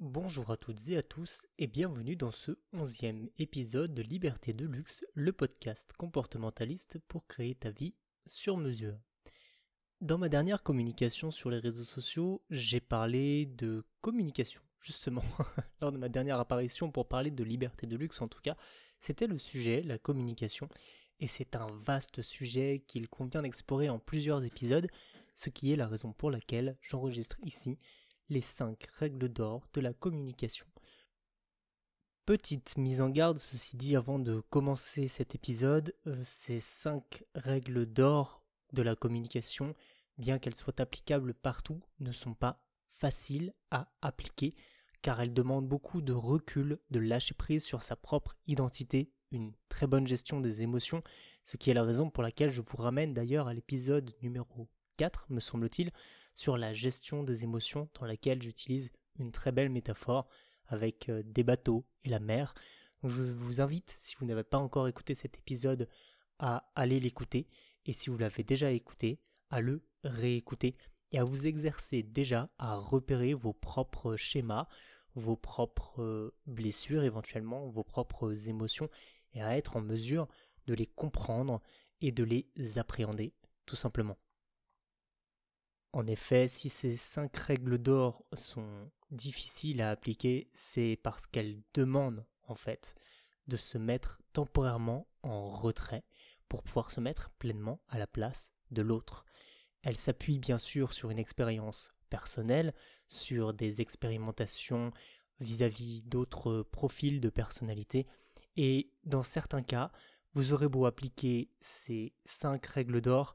Bonjour à toutes et à tous et bienvenue dans ce onzième épisode de Liberté de Luxe, le podcast comportementaliste pour créer ta vie sur mesure. Dans ma dernière communication sur les réseaux sociaux, j'ai parlé de communication, justement. Lors de ma dernière apparition pour parler de liberté de luxe en tout cas, c'était le sujet, la communication, et c'est un vaste sujet qu'il convient d'explorer en plusieurs épisodes, ce qui est la raison pour laquelle j'enregistre ici les 5 règles d'or de la communication. Petite mise en garde, ceci dit, avant de commencer cet épisode, euh, ces 5 règles d'or de la communication, bien qu'elles soient applicables partout, ne sont pas faciles à appliquer, car elles demandent beaucoup de recul, de lâcher prise sur sa propre identité, une très bonne gestion des émotions, ce qui est la raison pour laquelle je vous ramène d'ailleurs à l'épisode numéro 4, me semble-t-il, sur la gestion des émotions dans laquelle j'utilise une très belle métaphore avec euh, des bateaux et la mer. je vous invite, si vous n'avez pas encore écouté cet épisode, à aller l'écouter et si vous l'avez déjà écouté, à le réécouter et à vous exercer déjà à repérer vos propres schémas, vos propres euh, blessures éventuellement, vos propres émotions et à être en mesure de les comprendre et de les appréhender tout simplement. En effet, si ces cinq règles d'or sont difficiles à appliquer, c'est parce qu'elles demandent, en fait, de se mettre temporairement en retrait pour pouvoir se mettre pleinement à la place de l'autre. Elles s'appuient bien sûr sur une expérience personnelle, sur des expérimentations vis-à-vis d'autres profils de personnalité, et dans certains cas, vous aurez beau appliquer ces cinq règles d'or,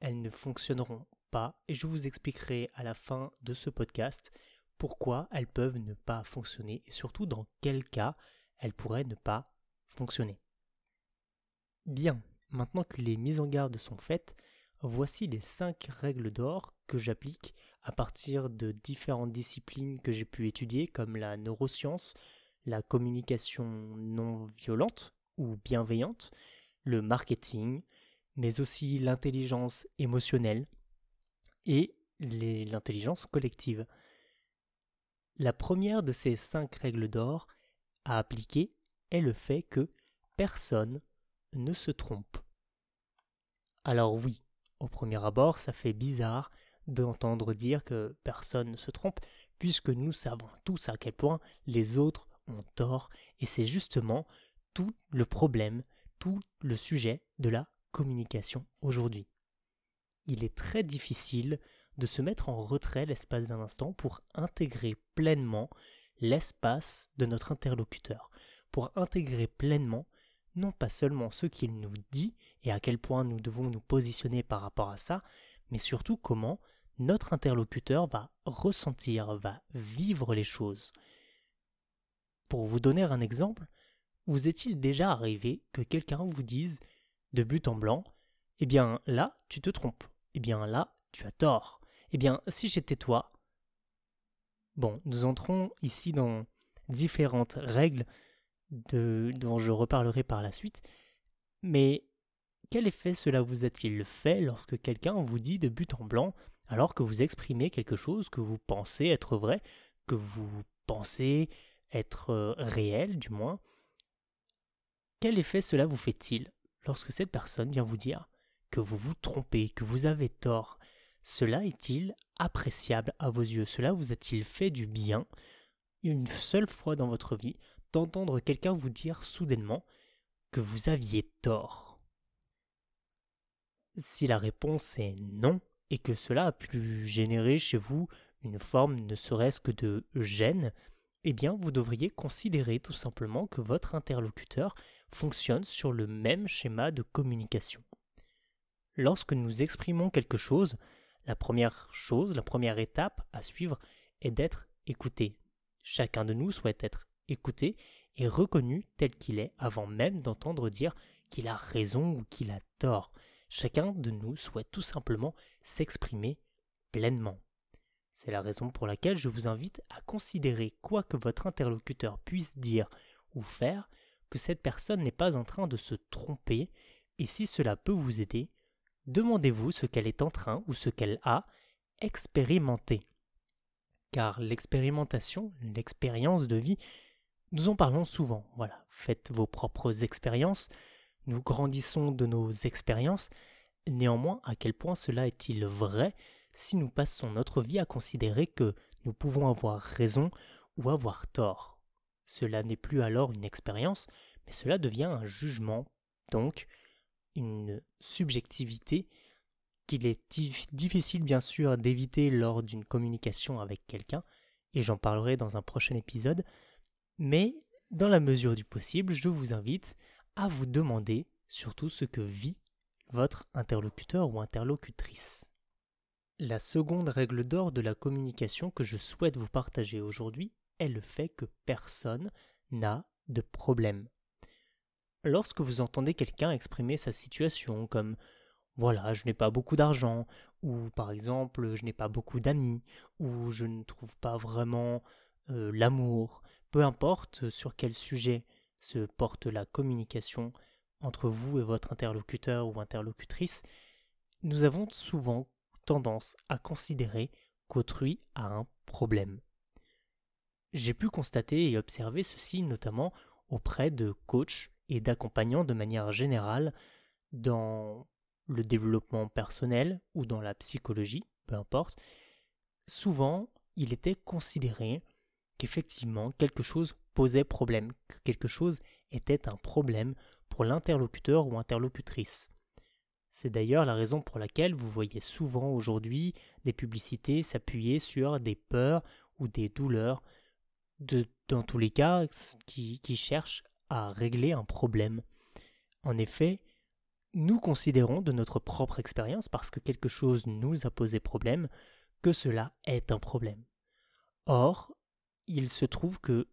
elles ne fonctionneront et je vous expliquerai à la fin de ce podcast pourquoi elles peuvent ne pas fonctionner et surtout dans quel cas elles pourraient ne pas fonctionner. Bien, maintenant que les mises en garde sont faites, voici les 5 règles d'or que j'applique à partir de différentes disciplines que j'ai pu étudier comme la neuroscience, la communication non violente ou bienveillante, le marketing, mais aussi l'intelligence émotionnelle, et l'intelligence collective. La première de ces cinq règles d'or à appliquer est le fait que personne ne se trompe. Alors oui, au premier abord, ça fait bizarre d'entendre dire que personne ne se trompe, puisque nous savons tous à quel point les autres ont tort, et c'est justement tout le problème, tout le sujet de la communication aujourd'hui il est très difficile de se mettre en retrait l'espace d'un instant pour intégrer pleinement l'espace de notre interlocuteur, pour intégrer pleinement non pas seulement ce qu'il nous dit et à quel point nous devons nous positionner par rapport à ça, mais surtout comment notre interlocuteur va ressentir, va vivre les choses. Pour vous donner un exemple, vous est-il déjà arrivé que quelqu'un vous dise de but en blanc Eh bien là, tu te trompes eh bien là, tu as tort. Eh bien, si j'étais toi... Bon, nous entrons ici dans différentes règles dont je reparlerai par la suite, mais quel effet cela vous a-t-il fait lorsque quelqu'un vous dit de but en blanc alors que vous exprimez quelque chose que vous pensez être vrai, que vous pensez être euh, réel du moins? Quel effet cela vous fait-il lorsque cette personne vient vous dire que vous vous trompez, que vous avez tort, cela est-il appréciable à vos yeux? Cela vous a-t-il fait du bien? Une seule fois dans votre vie d'entendre quelqu'un vous dire soudainement que vous aviez tort. Si la réponse est non, et que cela a pu générer chez vous une forme ne serait-ce que de gêne, eh bien vous devriez considérer tout simplement que votre interlocuteur fonctionne sur le même schéma de communication. Lorsque nous exprimons quelque chose, la première chose, la première étape à suivre est d'être écouté. Chacun de nous souhaite être écouté et reconnu tel qu'il est avant même d'entendre dire qu'il a raison ou qu'il a tort. Chacun de nous souhaite tout simplement s'exprimer pleinement. C'est la raison pour laquelle je vous invite à considérer quoi que votre interlocuteur puisse dire ou faire, que cette personne n'est pas en train de se tromper, et si cela peut vous aider, demandez-vous ce qu'elle est en train ou ce qu'elle a expérimenté. car l'expérimentation, l'expérience de vie, nous en parlons souvent. Voilà, faites vos propres expériences, nous grandissons de nos expériences. Néanmoins, à quel point cela est-il vrai si nous passons notre vie à considérer que nous pouvons avoir raison ou avoir tort? Cela n'est plus alors une expérience, mais cela devient un jugement, donc une subjectivité qu'il est difficile bien sûr d'éviter lors d'une communication avec quelqu'un, et j'en parlerai dans un prochain épisode, mais dans la mesure du possible, je vous invite à vous demander surtout ce que vit votre interlocuteur ou interlocutrice. La seconde règle d'or de la communication que je souhaite vous partager aujourd'hui est le fait que personne n'a de problème. Lorsque vous entendez quelqu'un exprimer sa situation comme voilà, je n'ai pas beaucoup d'argent, ou par exemple, je n'ai pas beaucoup d'amis, ou je ne trouve pas vraiment euh, l'amour, peu importe sur quel sujet se porte la communication entre vous et votre interlocuteur ou interlocutrice, nous avons souvent tendance à considérer qu'autrui a un problème. J'ai pu constater et observer ceci notamment auprès de coachs et d'accompagnants de manière générale dans le développement personnel ou dans la psychologie, peu importe. Souvent, il était considéré qu'effectivement quelque chose posait problème, que quelque chose était un problème pour l'interlocuteur ou interlocutrice. C'est d'ailleurs la raison pour laquelle vous voyez souvent aujourd'hui des publicités s'appuyer sur des peurs ou des douleurs, de, dans tous les cas, qui, qui cherchent à régler un problème. En effet, nous considérons de notre propre expérience, parce que quelque chose nous a posé problème, que cela est un problème. Or, il se trouve que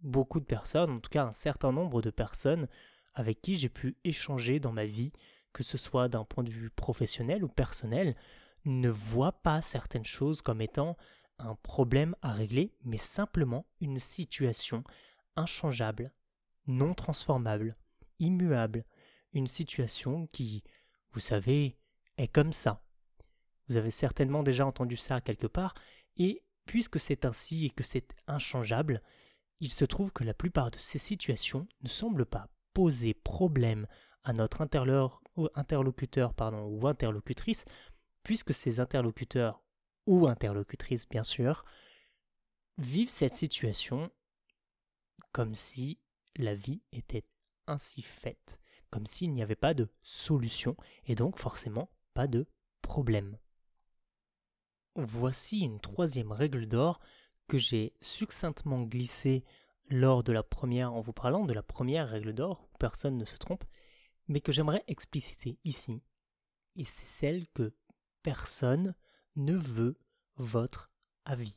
beaucoup de personnes, en tout cas un certain nombre de personnes avec qui j'ai pu échanger dans ma vie, que ce soit d'un point de vue professionnel ou personnel, ne voient pas certaines choses comme étant un problème à régler, mais simplement une situation inchangeable, non transformable, immuable, une situation qui, vous savez, est comme ça. Vous avez certainement déjà entendu ça quelque part, et puisque c'est ainsi et que c'est inchangeable, il se trouve que la plupart de ces situations ne semblent pas poser problème à notre interlocuteur ou interlocutrice, puisque ces interlocuteurs ou interlocutrices, bien sûr, vivent cette situation comme si la vie était ainsi faite, comme s'il n'y avait pas de solution et donc forcément pas de problème. Voici une troisième règle d'or que j'ai succinctement glissée lors de la première, en vous parlant de la première règle d'or, personne ne se trompe, mais que j'aimerais expliciter ici. Et c'est celle que personne ne veut votre avis.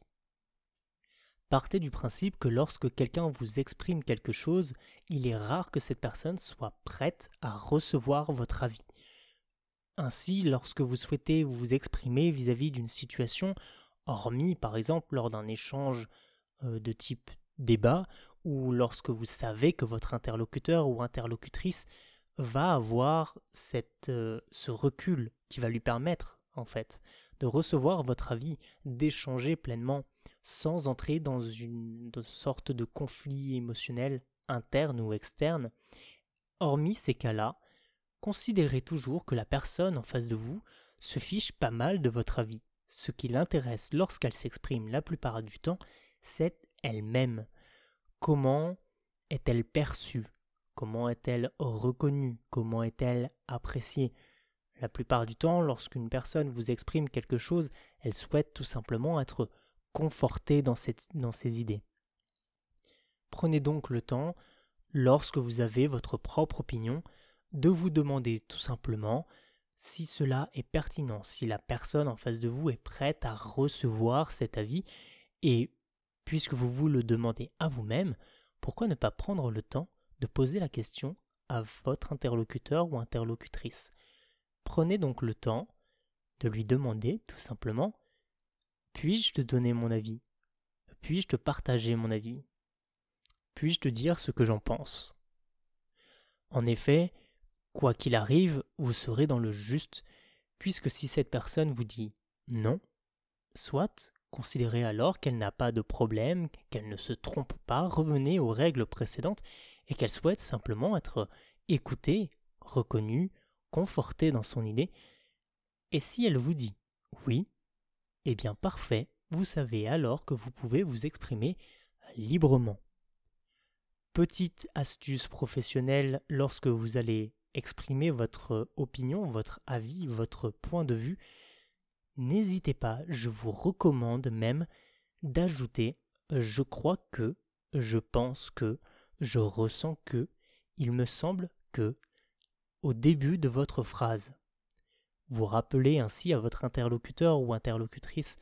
Partez du principe que lorsque quelqu'un vous exprime quelque chose, il est rare que cette personne soit prête à recevoir votre avis. Ainsi, lorsque vous souhaitez vous exprimer vis-à-vis d'une situation, hormis par exemple lors d'un échange euh, de type débat, ou lorsque vous savez que votre interlocuteur ou interlocutrice va avoir euh, ce recul qui va lui permettre, en fait, de recevoir votre avis, d'échanger pleinement, sans entrer dans une sorte de conflit émotionnel interne ou externe. Hormis ces cas-là, considérez toujours que la personne en face de vous se fiche pas mal de votre avis. Ce qui l'intéresse lorsqu'elle s'exprime la plupart du temps, c'est elle-même. Comment est-elle perçue? Comment est-elle reconnue? Comment est-elle appréciée? La plupart du temps, lorsqu'une personne vous exprime quelque chose, elle souhaite tout simplement être confortée dans, ses idées. Prenez donc le temps, lorsque vous avez votre propre opinion, de vous demander tout simplement si cela est pertinent, si la personne en face de vous est prête à recevoir cet avis, et puisque vous vous le demandez à vous-même, pourquoi ne pas prendre le temps de poser la question à votre interlocuteur ou interlocutrice? Prenez donc le temps de lui demander tout simplement Puis-je te donner mon avis? Puis-je te partager mon avis? Puis-je te dire ce que j'en pense? En effet, Quoi qu'il arrive, vous serez dans le juste, puisque si cette personne vous dit non, soit Considérez alors qu'elle n'a pas de problème, qu'elle ne se trompe pas, revenez aux règles précédentes et qu'elle souhaite simplement être écoutée, reconnue, dans son idée. Et si elle vous dit oui, eh bien parfait, vous savez alors que vous pouvez vous exprimer librement. Petite astuce professionnelle lorsque vous allez exprimer votre opinion, votre avis, votre point de vue, n'hésitez pas, je vous recommande même d'ajouter je crois que, je pense que, je ressens que, il me semble que, début de votre phrase. Vous rappelez ainsi à votre interlocuteur ou interlocutrice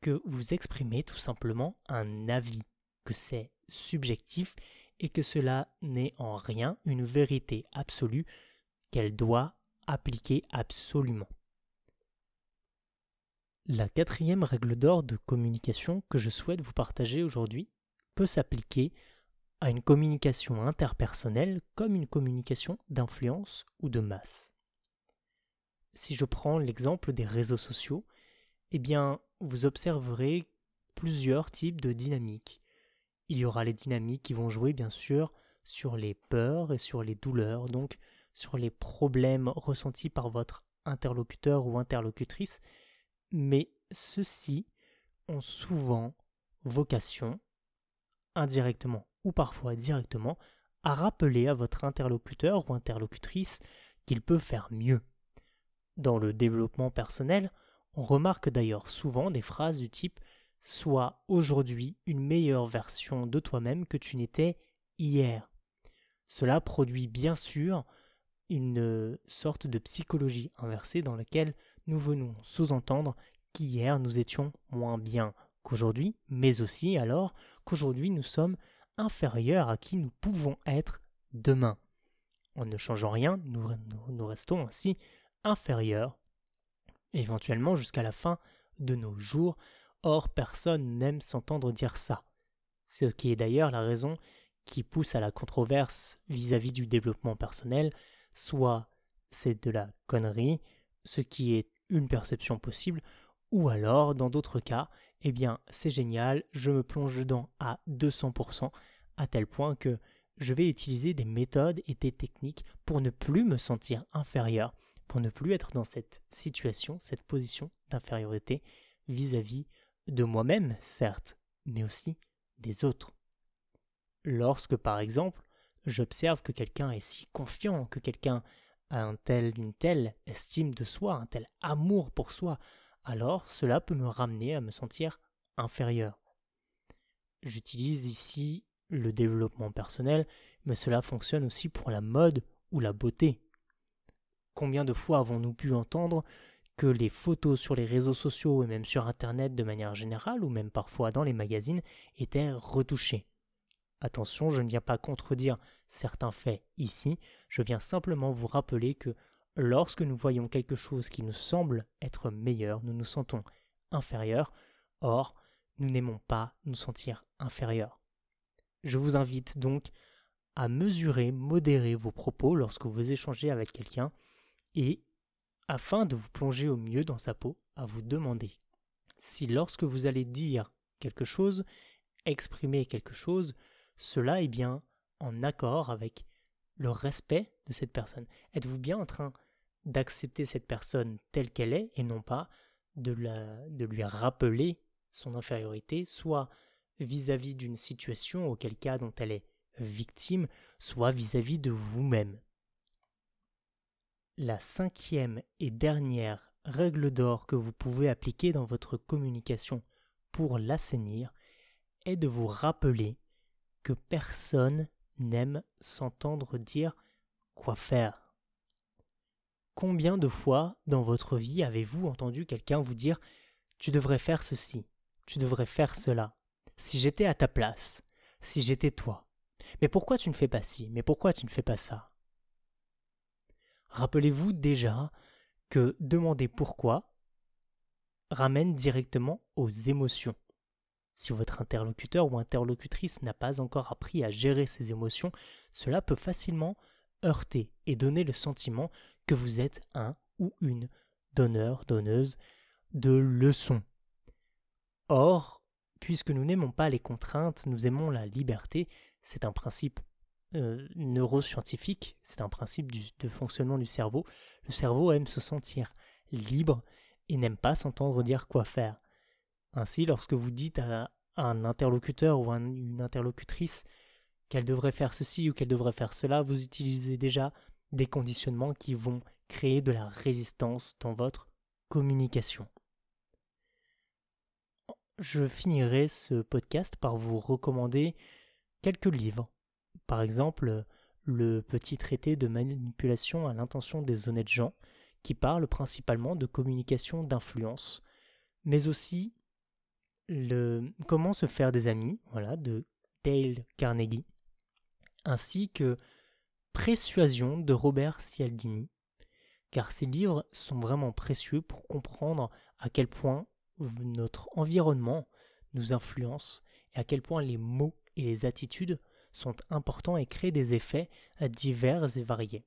que vous exprimez tout simplement un avis, que c'est subjectif et que cela n'est en rien une vérité absolue qu'elle doit appliquer absolument. La quatrième règle d'or de communication que je souhaite vous partager aujourd'hui peut s'appliquer à une communication interpersonnelle comme une communication d'influence ou de masse. Si je prends l'exemple des réseaux sociaux, eh bien, vous observerez plusieurs types de dynamiques. Il y aura les dynamiques qui vont jouer bien sûr sur les peurs et sur les douleurs, donc sur les problèmes ressentis par votre interlocuteur ou interlocutrice, mais ceux-ci ont souvent vocation, indirectement ou parfois directement, à rappeler à votre interlocuteur ou interlocutrice qu'il peut faire mieux. Dans le développement personnel, on remarque d'ailleurs souvent des phrases du type Sois aujourd'hui une meilleure version de toi-même que tu n'étais hier. Cela produit bien sûr une sorte de psychologie inversée dans laquelle nous venons sous-entendre qu'hier nous étions moins bien qu'aujourd'hui, mais aussi alors qu'aujourd'hui nous sommes inférieurs à qui nous pouvons être demain. En ne changeant rien, nous, restons ainsi inférieurs, éventuellement jusqu'à la fin de nos jours. Or, personne n'aime s'entendre dire ça. Ce qui est d'ailleurs la raison qui pousse à la controverse vis-à-vis -vis du développement personnel, soit c'est de la connerie, ce qui est une perception possible, ou alors, dans d'autres cas, eh bien, c'est génial, je me plonge dedans à 200%, à tel point que je vais utiliser des méthodes et des techniques pour ne plus me sentir inférieur, pour ne plus être dans cette situation, cette position d'infériorité vis-à-vis de moi-même, certes, mais aussi des autres. Lorsque, par exemple, j'observe que quelqu'un est si confiant, que quelqu'un a une telle estime de soi, un tel amour pour soi, alors cela peut me ramener à me sentir inférieur. J'utilise ici le développement personnel, mais cela fonctionne aussi pour la mode ou la beauté. Combien de fois avons-nous pu entendre que les photos sur les réseaux sociaux et même sur Internet de manière générale, ou même parfois dans les magazines, étaient retouchées? Attention, je ne viens pas contredire certains faits ici, je viens simplement vous rappeler que lorsque nous voyons quelque chose qui nous semble être meilleur, nous nous sentons inférieurs, or nous n'aimons pas nous sentir inférieurs. Je vous invite donc à mesurer, modérer vos propos lorsque vous échangez avec quelqu'un et, afin de vous plonger au mieux dans sa peau, à vous demander si lorsque vous allez dire quelque chose, exprimer quelque chose, cela est bien en accord avec le respect de cette personne. Êtes-vous bien en train d'accepter cette personne telle qu'elle est et non pas de, lui rappeler son infériorité, soit vis-à-vis d'une situation, auquel cas dont elle est victime, soit vis-à-vis de vous-même. La cinquième et dernière règle d'or que vous pouvez appliquer dans votre communication pour l'assainir est de vous rappeler que personne n'aime s'entendre dire quoi faire. Combien de fois dans votre vie avez-vous entendu quelqu'un vous dire Tu devrais faire ceci, tu devrais faire cela, si j'étais à ta place, si j'étais toi. Mais pourquoi tu ne fais pas ci Mais pourquoi tu ne fais pas ça? Rappelez-vous déjà que demander pourquoi ramène directement aux émotions. Si votre interlocuteur ou interlocutrice n'a pas encore appris à gérer ses émotions, cela peut facilement heurter et donner le sentiment que vous êtes un ou une donneur, donneuse de leçons. Or, puisque nous n'aimons pas les contraintes, nous aimons la liberté, c'est un principe euh, neuroscientifique, c'est un principe de fonctionnement du cerveau. Le cerveau aime se sentir libre et n'aime pas s'entendre dire quoi faire. Ainsi, lorsque vous dites à, un interlocuteur ou à une interlocutrice qu'elle devrait faire ceci ou qu'elle devrait faire cela, vous utilisez déjà des conditionnements qui vont créer de la résistance dans votre communication. Je finirai ce podcast par vous recommander quelques livres. Par exemple, le petit traité de manipulation à l'intention des honnêtes gens, qui parle principalement de communication d'influence, mais aussi le comment se faire des amis, voilà, de Dale Carnegie, ainsi que Persuasion de Robert Cialdini, car ces livres sont vraiment précieux pour comprendre à quel point notre environnement nous influence et à quel point les mots et les attitudes sont importants et créent des effets divers et variés.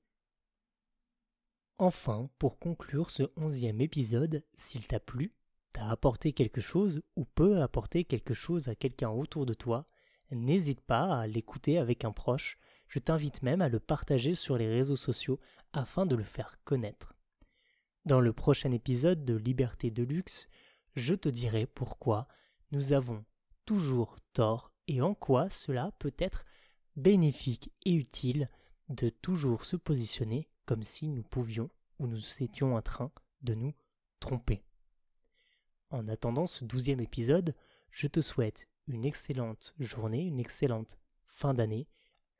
Enfin, pour conclure ce onzième épisode, s'il t'a plu, t'a apporté quelque chose ou peut apporter quelque chose à quelqu'un autour de toi, n'hésite pas à l'écouter avec un proche, je t'invite même à le partager sur les réseaux sociaux afin de le faire connaître. Dans le prochain épisode de Liberté de luxe, je te dirai pourquoi nous avons toujours tort et en quoi cela peut être bénéfique et utile de toujours se positionner comme si nous pouvions ou nous étions en train de nous tromper. En attendant ce douzième épisode, je te souhaite une excellente journée, une excellente fin d'année,